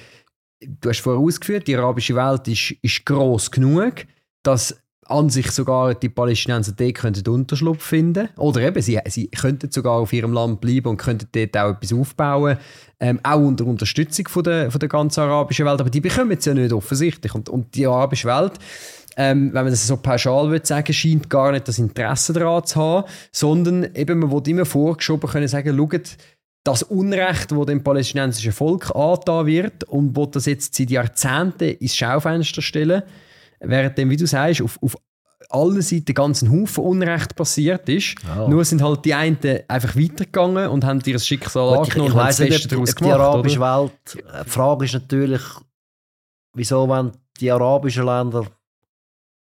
A: du hast vorher ausgeführt, die arabische Welt ist, ist gross genug, dass an sich sogar die Palästinenser dort könnten Unterschlupf finden Oder eben, sie, sie könnten sogar auf ihrem Land bleiben und könnten dort auch etwas aufbauen. Ähm, auch unter Unterstützung von der, von der ganzen arabischen Welt. Aber die bekommen es ja nicht offensichtlich. Und, und die arabische Welt, ähm, wenn man das so pauschal würde sagen, scheint gar nicht das Interesse daran zu haben, sondern eben, man will immer vorgeschoben können sagen, schaut, das Unrecht, das dem palästinensischen Volk angetan wird und wo das jetzt seit Jahrzehnten ins Schaufenster stellen, während dem, wie du sagst, auf, auf allen Seiten ganz ein Haufen Unrecht passiert ist. Oh. Nur sind halt die einen einfach weitergegangen und haben ihr Schicksal
B: Gut, angenommen ich, ich und das Beste daraus gemacht. Die arabische oder? Welt, die Frage ist natürlich, wieso wenn die arabischen Länder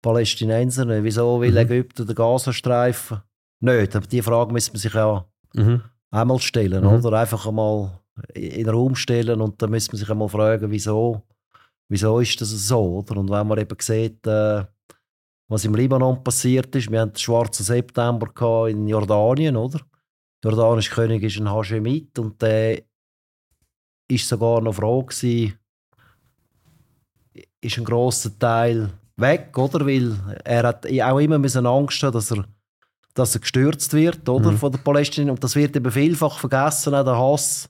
B: Palästinenser wieso will mhm. Ägypten den Gazastreifen nicht? Aber die Frage müssen man sich ja mhm. einmal stellen, mhm. oder? Einfach einmal in den Raum stellen und dann müssen man sich einmal fragen, wieso wieso ist das so? Oder? Und wenn man eben sieht, äh, was im Libanon passiert ist, wir hatten den schwarzen September in Jordanien, oder? Der jordanische König ist ein Hashemit und der ist sogar noch froh gewesen, ist ein grosser Teil weg, oder? Weil er hat auch immer müssen Angst haben, dass er, dass er gestürzt wird, oder? Mhm. Von den Palästinensern. Und das wird eben vielfach vergessen, auch der Hass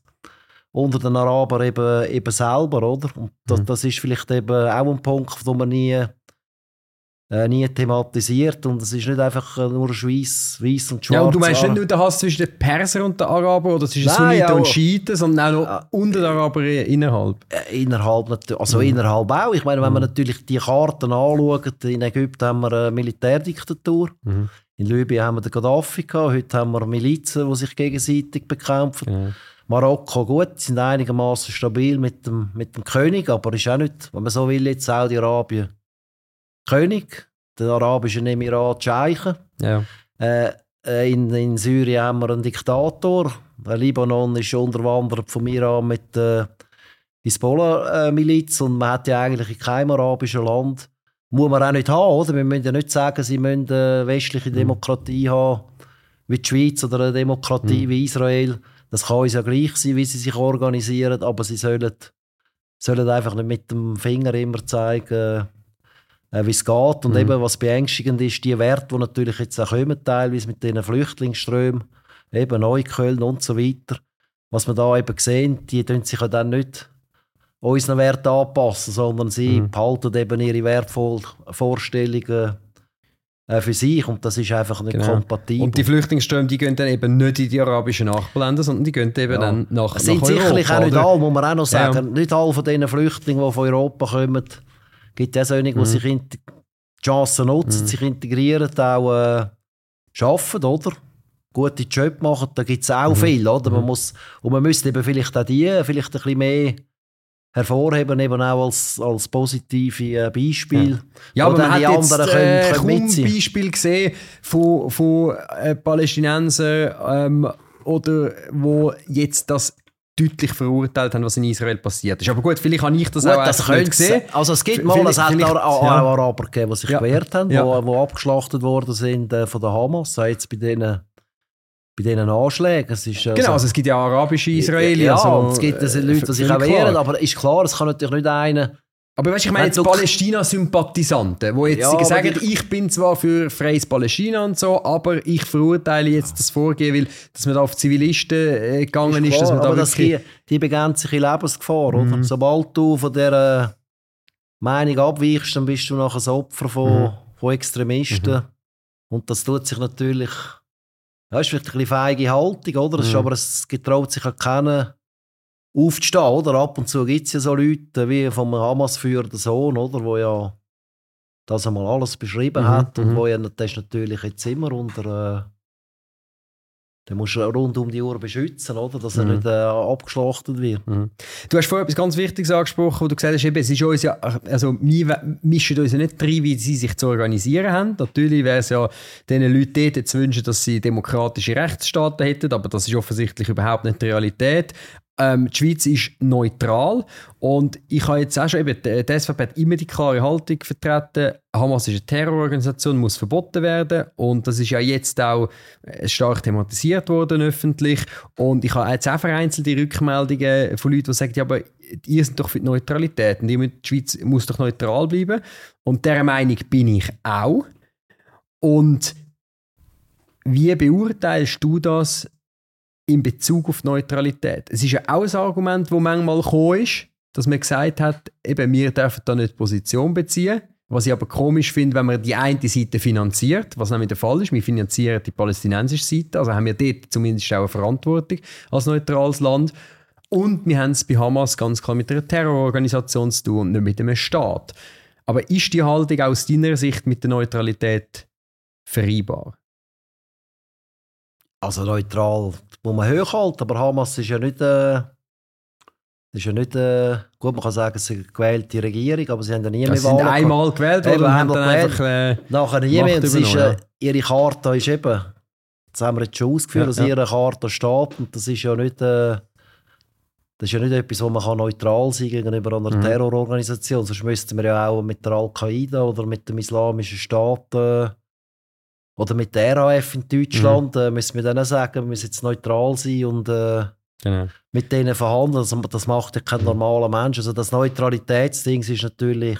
B: unter den Arabern eben, eben selber, oder? Und das, mhm. das ist vielleicht eben auch ein Punkt, den man nie, äh, nie thematisiert und es ist nicht einfach nur Schweiß, Weiß und Schwarz. Ja,
A: und du meinst nicht nur den Hass zwischen den Persern und den Arabern oder zwischen Sunniten ja, und Schiiten, sondern auch noch äh, unter den Arabern innerhalb?
B: Äh, innerhalb, also mhm. innerhalb auch. Ich meine, wenn man mhm. natürlich die Karten anschaut, in Ägypten haben wir eine Militärdiktatur, mhm. in Libyen haben wir den Gaddafi gehabt, heute haben wir Milizen, die sich gegenseitig bekämpfen. Marokko gut, sind einigermaßen stabil mit dem, mit dem König, aber ist auch nicht, wenn man so will, jetzt Saudi-Arabien König, der arabische Emirat Scheichen. Ja. Äh, äh, in, in Syrien haben wir einen Diktator. Der Libanon ist unterwandert von Iran mit der Hisbollah-Miliz und man hat ja eigentlich in keinem arabischen Land muss man auch nicht haben, oder? Wir müssen ja nicht sagen, sie müssen eine westliche mhm. Demokratie haben, wie die Schweiz oder eine Demokratie mhm. wie Israel Das kann uns ja gleich sein, wie sie sich organisieren, aber sie sollen, sollen einfach nicht mit dem Finger immer zeigen, äh, wie es geht. Und mhm. eben, was beängstigend ist, die Werte, die natürlich jetzt auch kommen, teilweise mit diesen Flüchtlingsströmen, eben Neukölln und so weiter, was wir da eben sehen, die tun sich ja dann nicht unseren Werten anpassen, sondern sie mhm. behalten eben ihre wertvollen Vorstellungen äh, für sich und das ist einfach nicht genau. kompatibel.
A: Und die Flüchtlingsströme, die gehen dann eben nicht in die arabischen Nachbarländer, sondern die gehen eben ja. dann nach,
B: es sind nach Europa. sicherlich auch nicht alle, muss man auch noch sagen, ja. nicht alle von diesen Flüchtlingen, die von Europa kommen, gibt es solche, die mhm. sich die Chancen nutzen, mhm. sich integrieren, auch äh, arbeiten, oder? Gute Job machen, da gibt es auch mhm. viel, oder? Man mhm. muss, und man müsste eben vielleicht auch die vielleicht ein bisschen mehr hervorheben, eben auch als, als positive äh, Beispiel. Ja,
A: ja aber man hat jetzt äh, kaum Beispiel gesehen von, von äh, Palästinensern ähm, oder wo jetzt das deutlich verurteilt haben, was in Israel passiert ist. Aber gut, vielleicht habe ich das gut, auch das nicht gesehen.
B: Also es gibt mal, es hat auch, auch ja. Araber gegeben, die sich ja. gewehrt haben, ja. wo, wo abgeschlachtet worden sind äh, von der Hamas, jetzt bei denen bei diesen Anschlägen. Es ist,
A: also, genau, also es gibt ja arabische Israelis. Ja,
B: also, es gibt also Leute, die sich auch wehren, aber ist klar, es kann natürlich nicht einer...
A: Aber weißt, ich meine jetzt Palästina-Sympathisanten, die jetzt ja, sagen, ich, ich bin zwar für freies Palästina und so, aber ich verurteile jetzt das Vorgehen, weil dass man da auf Zivilisten äh, gegangen ist. ist dass man da
B: aber das die, die begrenzt Lebensgefahr, mhm. oder? Sobald du von dieser Meinung abweichst, dann bist du nachher das Opfer von, mhm. von Extremisten. Mhm. Und das tut sich natürlich ja, ist vielleicht ein bisschen feige Haltung, oder? Mhm. Ist, aber es getraut sich auch keiner aufzustehen, oder? Ab und zu gibt es ja so Leute wie vom Hamas-Führer der Sohn, oder? Wo ja das einmal alles beschrieben mhm. hat und mhm. wo ja das ist natürlich jetzt immer unter äh, den musst du rund um die Uhr beschützen, oder? dass er mhm. nicht äh, abgeschlachtet wird.
A: Mhm. Du hast vorhin etwas ganz Wichtiges angesprochen, wo du gesagt hast, eben, es ist uns ja, also wir mischen uns ja nicht rein, wie sie sich zu organisieren haben. Natürlich wäre es ja den Leuten dort zu wünschen, dass sie demokratische Rechtsstaaten hätten, aber das ist offensichtlich überhaupt nicht die Realität. Ähm, die Schweiz ist neutral. Und ich habe jetzt auch schon eben, die SVP hat immer die klare Haltung vertreten, Hamas ist eine Terrororganisation, muss verboten werden. Und das ist ja jetzt auch äh, stark thematisiert worden öffentlich. Und ich habe jetzt auch vereinzelte Rückmeldungen von Leuten, die sagen, ja, aber ihr seid doch für die Neutralität. Und die Schweiz muss doch neutral bleiben. Und dieser Meinung bin ich auch. Und wie beurteilst du das in Bezug auf Neutralität. Es ist ja auch ein Argument, das manchmal gekommen ist, dass man gesagt hat, eben, wir dürfen da nicht Position beziehen. Was ich aber komisch finde, wenn man die eine Seite finanziert, was nämlich der Fall ist, wir finanzieren die palästinensische Seite, also haben wir dort zumindest auch eine Verantwortung als neutrales Land. Und wir haben es bei Hamas ganz klar mit einer Terrororganisation zu tun und nicht mit einem Staat. Aber ist die Haltung aus deiner Sicht mit der Neutralität vereinbar?
B: Also neutral muss man hochhalten, aber Hamas ist ja nicht, äh, ist ja nicht äh, gut, man kann sagen, es ist eine gewählte Regierung, aber sie haben ja nie mehr
A: Wahlen. Sie sind einmal gewählt worden und haben dann
B: einfach äh, Nachher nie mehr. ist, äh, ihre Karte ist eben, das haben wir jetzt schon ausgeführt, ja, dass ja. ihre Karte steht und das ist ja nicht... Äh, das ist ja nicht etwas, wo man kann neutral sein gegenüber einer mhm. Terrororganisation. Sonst müssten wir ja auch mit der Al-Qaida oder mit dem Islamischen Staat äh, oder mit der RAF in Deutschland mhm. äh, müssen wir dann sagen, wir müssen jetzt neutral sein und äh, genau. mit denen verhandeln. Das, das, macht ja kein normaler Mensch. Also das Neutralitätsding ist natürlich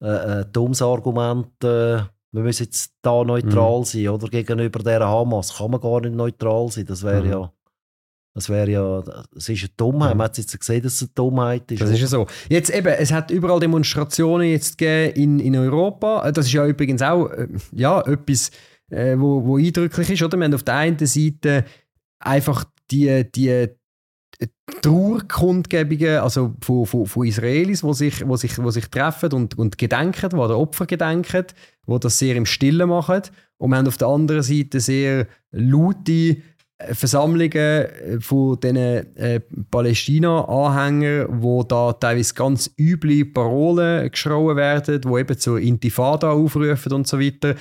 B: äh, ein dummes Argument. Äh, wir müssen jetzt da neutral mhm. sein oder gegenüber der Hamas kann man gar nicht neutral sein. Das wäre mhm. ja das wäre ja, das ist eine Dummheit. Man hat jetzt gesehen, dass es eine Dummheit ist.
A: Das ist ja so. Jetzt eben, es hat überall Demonstrationen jetzt gegeben in, in Europa. Das ist ja übrigens auch äh, ja, etwas, äh, wo, wo eindrücklich ist. Oder? Wir haben auf der einen Seite einfach die, die Trauerkundgebungen also von, von, von Israelis, die sich, wo sich, wo sich treffen und, und gedenken, die an Opfer gedenken, die das sehr im Stillen machen. Und wir haben auf der anderen Seite sehr laute äh, Versammlungen äh, von diesen äh, Palästina-Anhängern, wo da teilweise ganz üble Parolen geschrauen werden, die eben zur Intifada aufrufen und so weiter.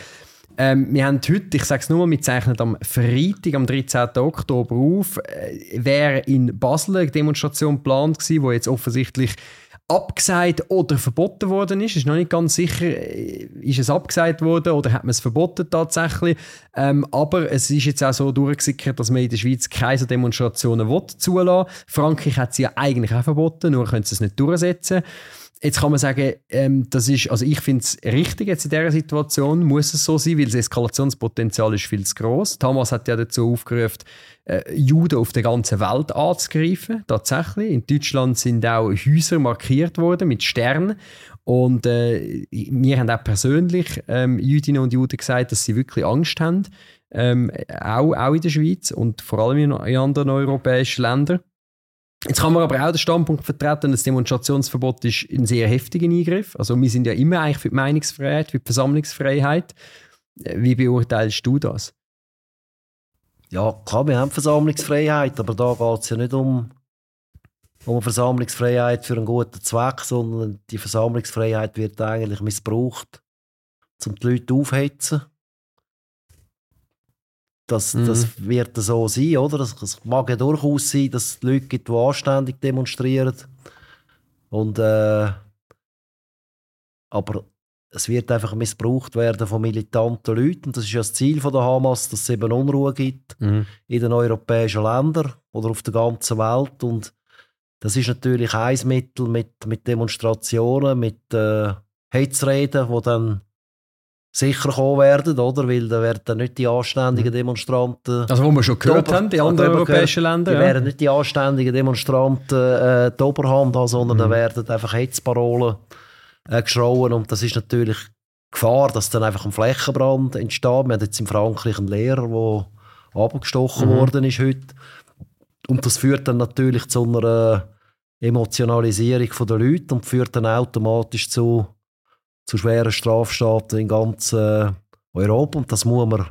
A: Ähm, wir haben heute, ich sage es nur, wir zeichnen am Freitag, am 13. Oktober auf, äh, wäre in Basel eine Demonstration geplant gewesen, wo jetzt offensichtlich abgesagt oder verboten worden ist. Ist noch nicht ganz sicher, äh, ist es abgesagt worden oder hat man es verboten tatsächlich. Ähm, aber es ist jetzt auch so durchgesickert, dass man in der Schweiz keine Demonstrationen will, zulassen Frankreich hat sie ja eigentlich auch verboten, nur können sie es nicht durchsetzen. Jetzt kann man sagen, ähm, das ist, also ich finde es richtig jetzt in dieser Situation, muss es so sein, weil das Eskalationspotenzial ist viel zu groß. Thomas hat ja dazu aufgerufen, äh, Juden auf der ganzen Welt anzugreifen, tatsächlich. In Deutschland sind auch Häuser markiert worden mit Sternen und äh, wir haben auch persönlich ähm, Jüdinnen und Juden gesagt, dass sie wirklich Angst haben, ähm, auch, auch in der Schweiz und vor allem in, in anderen europäischen Ländern. Jetzt kann man aber auch den Standpunkt vertreten, das Demonstrationsverbot ist ein sehr heftiger Eingriff. Also wir sind ja immer eigentlich für die Meinungsfreiheit, für die Versammlungsfreiheit. Wie beurteilst du das?
B: Ja, klar, wir haben Versammlungsfreiheit, aber da geht es ja nicht um, um Versammlungsfreiheit für einen guten Zweck, sondern die Versammlungsfreiheit wird eigentlich missbraucht, um die Leute aufhetzen. Das, mhm. das wird so sein, oder? Es mag ja durchaus sein, dass es Leute gibt, die anständig demonstrieren. Und, äh, aber es wird einfach missbraucht werden von militanten Leuten. Das ist ja das Ziel von der Hamas, dass es eben Unruhe gibt mhm. in den europäischen Ländern oder auf der ganzen Welt. Und das ist natürlich ein Mittel mit, mit Demonstrationen, mit äh, Hetzreden, die dann sicher kommen werden, oder? Weil da werden dann nicht die anständigen mhm. Demonstranten.
A: Also, wo wir schon gehört haben, die anderen europäischen Länder.
B: Die ja. werden nicht die anständigen Demonstranten äh, die Oberhand haben, sondern mhm. da werden einfach Hetzparolen äh, geschrauen. Und das ist natürlich Gefahr, dass dann einfach ein Flächenbrand entsteht. Wir haben jetzt in Frankreich einen Lehrer, der abgestochen mhm. worden ist heute. Und das führt dann natürlich zu einer Emotionalisierung der Leute und führt dann automatisch zu zu schweren Strafstaaten in ganz äh, Europa. Und das muss man,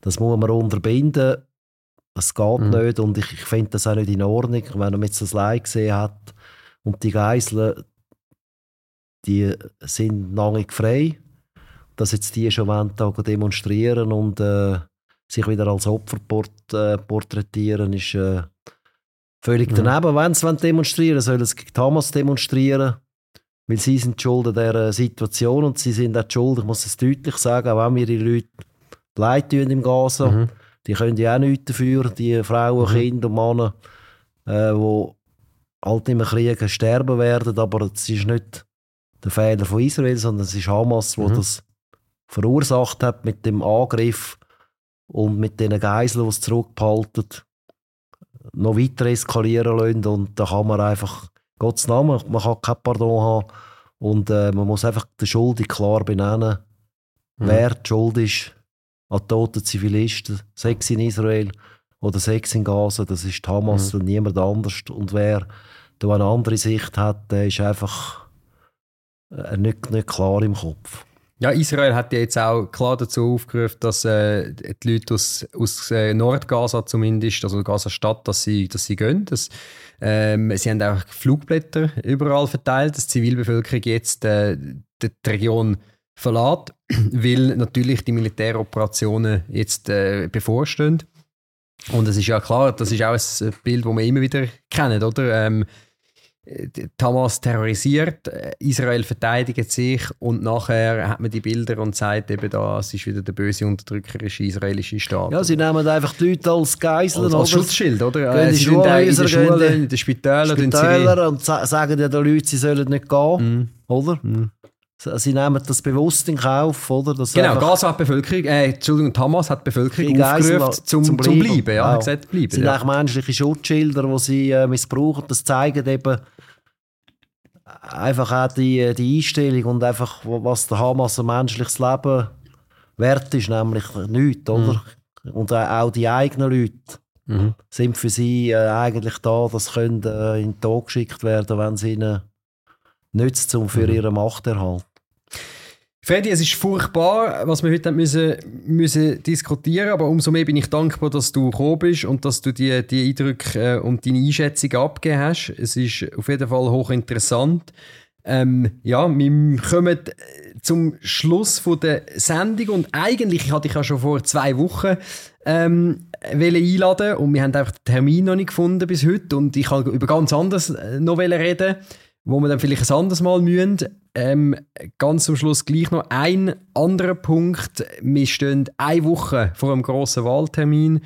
B: das muss man unterbinden. Das geht mhm. nicht und ich, ich finde das auch nicht in Ordnung. Wenn man jetzt das Leid gesehen hat und die Geiseln, die sind lange frei, dass jetzt die schon wollen, demonstrieren und äh, sich wieder als Opfer port, äh, porträtieren, ist äh, völlig mhm. daneben. Wenn sie demonstrieren sollen sie gegen Hamas demonstrieren weil sie sind schuld an dieser Situation und sie sind auch schuld, ich muss es deutlich sagen, auch wenn wir die Leute leid tun im Gaza, mhm. die können ja auch nichts dafür, die Frauen, mhm. Kinder und Männer, äh, die halt im Krieg sterben werden, aber es ist nicht der Fehler von Israel, sondern es ist Hamas, der mhm. das verursacht hat mit dem Angriff und mit den Geiseln, die es zurückbehalten, noch weiter eskalieren lassen und da kann man einfach Gottes Namen, man kann kein Pardon haben. Und äh, man muss einfach die Schuld klar benennen, mhm. wer die Schuld ist an toten Zivilisten, Sex in Israel oder Sex in Gaza, das ist Hamas mhm. und niemand anders. Und wer da eine andere Sicht hat, der ist einfach äh, nicht, nicht klar im Kopf.
A: Ja, Israel hat ja jetzt auch klar dazu aufgerufen, dass äh, die Leute aus, aus äh, Nordgaza zumindest, also Gaza-Stadt, dass sie, dass sie gehen. Das, ähm, sie haben auch Flugblätter überall verteilt, dass die Zivilbevölkerung jetzt äh, die, die Region verlässt, weil natürlich die Militäroperationen jetzt äh, bevorstehen. Und es ist ja klar, das ist auch ein Bild, das wir immer wieder kennen, oder? Ähm, Hamas terrorisiert, Israel verteidigt sich und nachher hat man die Bilder und sagt eben da, es ist wieder der böse unterdrückerische israelische Staat.
B: Ja, sie nehmen einfach die Leute als Geiseln.
A: Als, als Schutzschild, oder?
B: Gehen sie sind in
A: den Schulen, in den Spitälern.
B: Spitäler und sagen ja den Leuten, sie sollen nicht gehen, mm. oder? Mm. Sie nehmen das bewusst in Kauf, oder?
A: Dass genau, Gaza hat Bevölkerung, äh, Entschuldigung, Hamas hat Bevölkerung aufgerufen zum, zum Bleiben. Zum Bleiben ja,
B: wow. gesagt, bleiben. Sind ja. eigentlich menschliche Schutzschilder, die sie äh, missbrauchen. Das zeigen eben einfach auch die, die Einstellung und einfach, was der Hamas ein menschliches Leben wert ist, nämlich nichts, oder? Mhm. Und auch die eigenen Leute mhm. sind für sie äh, eigentlich da, dass können äh, in den Tod geschickt werden, wenn es ihnen nützt, um für mhm. ihre Machterhalt.
A: Freddy, es ist furchtbar, was wir heute müssen, müssen diskutieren aber umso mehr bin ich dankbar, dass du gekommen bist und dass du die, die Eindrücke äh, und deine Einschätzung abgegeben hast. Es ist auf jeden Fall hochinteressant. Ähm, ja, wir kommen äh, zum Schluss von der Sendung und eigentlich hatte ich ja schon vor zwei Wochen ähm, einladen und wir haben einfach den Termin noch nicht gefunden bis heute und ich kann über ganz anderes äh, noch reden wo wir dann vielleicht ein anderes Mal müssen. Ähm, ganz zum Schluss gleich noch ein anderer Punkt. Wir stehen eine Woche vor einem grossen Wahltermin.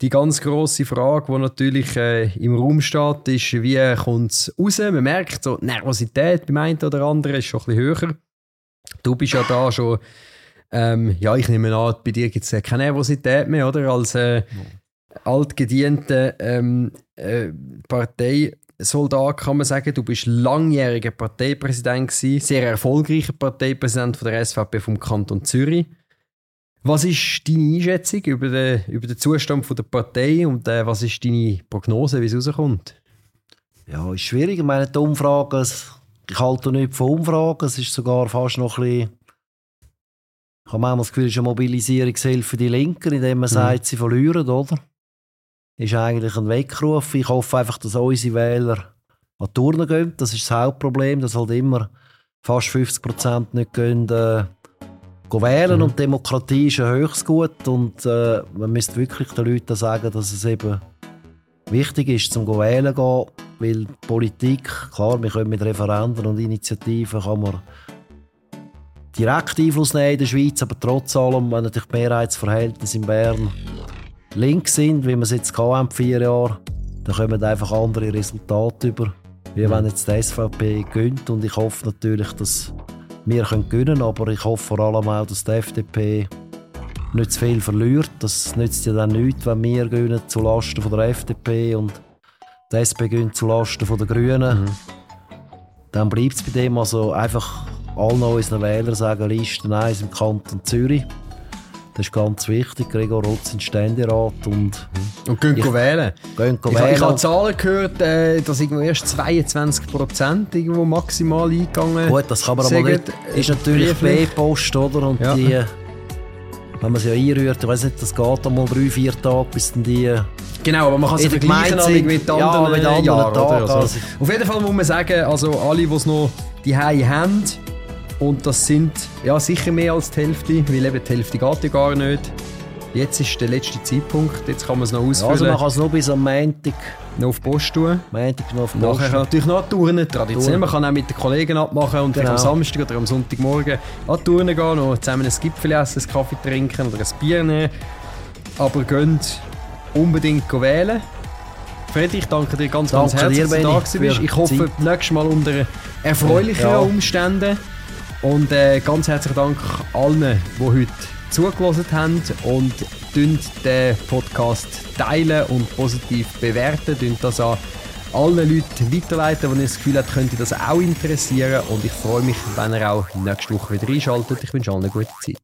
A: Die ganz grosse Frage, die natürlich äh, im Raum steht, ist, wie kommt es raus? Man merkt, so, die Nervosität beim einen oder anderen ist schon ein bisschen höher. Du bist ja da schon, ähm, ja, ich nehme an, bei dir gibt es keine Nervosität mehr, oder? Als äh, altgedienter ähm, äh, Parteisoldat kann man sagen, du bist langjähriger Parteipräsident gewesen, sehr erfolgreicher Parteipräsident von der SVP vom Kanton Zürich. Was ist deine Einschätzung über den, über den Zustand von der Partei und äh, was ist deine Prognose, wie es rauskommt?
B: Ja, ist schwierig. Ich meine, die Umfragen, ich halte nicht von Umfragen, es ist sogar fast noch ein bisschen ich habe manchmal das Gefühl, es ist eine Mobilisierungshilfe für die Linken, indem man mhm. sagt, sie verlieren, oder? Ist eigentlich ein Weckruf. Ich hoffe einfach, dass unsere Wähler an die Turnen gehen. Das ist das Hauptproblem, dass halt immer fast 50 Prozent nicht gehen, äh, wählen. Mhm. Und Demokratie ist ein höchstes Gut. Und äh, man müsste wirklich den Leuten sagen, dass es eben wichtig ist, zum wählen zu gehen. Weil Politik, klar, wir können mit Referenden und Initiativen kann man direkt Einfluss nehmen in der Schweiz, aber trotz allem, wenn natürlich die Mehrheitsverhältnisse in Bern links sind, wie wir es jetzt haben, vier Jahre, dann kommen einfach andere Resultate über, wie wenn jetzt die SVP gönnt. Und ich hoffe natürlich, dass wir können gewinnen aber ich hoffe vor allem auch, dass die FDP nicht zu viel verliert. Das nützt ja dann nichts, wenn wir gewinnen zulasten von der FDP und die SP gönnt zulasten von der Grünen. Mhm. Dann bleibt es bei dem also einfach allen unseren Wählern sagen, Liste 1 im Kanton Zürich. Das ist ganz wichtig. Gregor Rotz in Ständerat und...
A: Und gehen ich, wählen.
B: Gehen
A: ich,
B: wählen.
A: Ich habe Zahlen gehört, äh, dass erst 22 Prozent irgendwo maximal eingegangen
B: Gut, das kann man aber nicht. Ist natürlich B-Post, oder? Und ja. die... Wenn man sie ja einrührt, ich weiß nicht, das geht einmal drei, vier Tage, bis dann die...
A: Genau, aber man kann sie vergleichen mit anderen,
B: ja, mit anderen
A: Jahren.
B: Tagen.
A: Also. Also. Auf jeden Fall muss man sagen, also alle, die es noch die haben, und das sind ja, sicher mehr als die Hälfte, weil eben die Hälfte geht ja gar nicht. Jetzt ist der letzte Zeitpunkt, jetzt kann man es noch ausfüllen.
B: also man kann es noch bis am Montag
A: noch auf die Post tun.
B: Montag noch auf
A: Post. Nachher natürlich noch Touren, Tradition. Man kann auch mit den Kollegen abmachen und genau. am Samstag oder am Sonntagmorgen an Touren gehen, noch zusammen ein Gipfel essen, einen Kaffee trinken oder ein Bier nehmen. Aber gönnt unbedingt wählen. Friedrich, ich danke dir ganz, danke ganz herzlich, dass du da bist. Ich hoffe, nächstes Mal unter erfreulicheren ja. Umständen. Und äh, ganz herzlichen Dank allen, die heute zugelassen haben und den Podcast teilen und positiv bewerten. Das an allen Leuten weiterleiten, die das Gefühl haben, könnte das auch interessieren. Und ich freue mich, wenn ihr auch nächste Woche wieder einschaltet. Ich wünsche allen eine gute Zeit.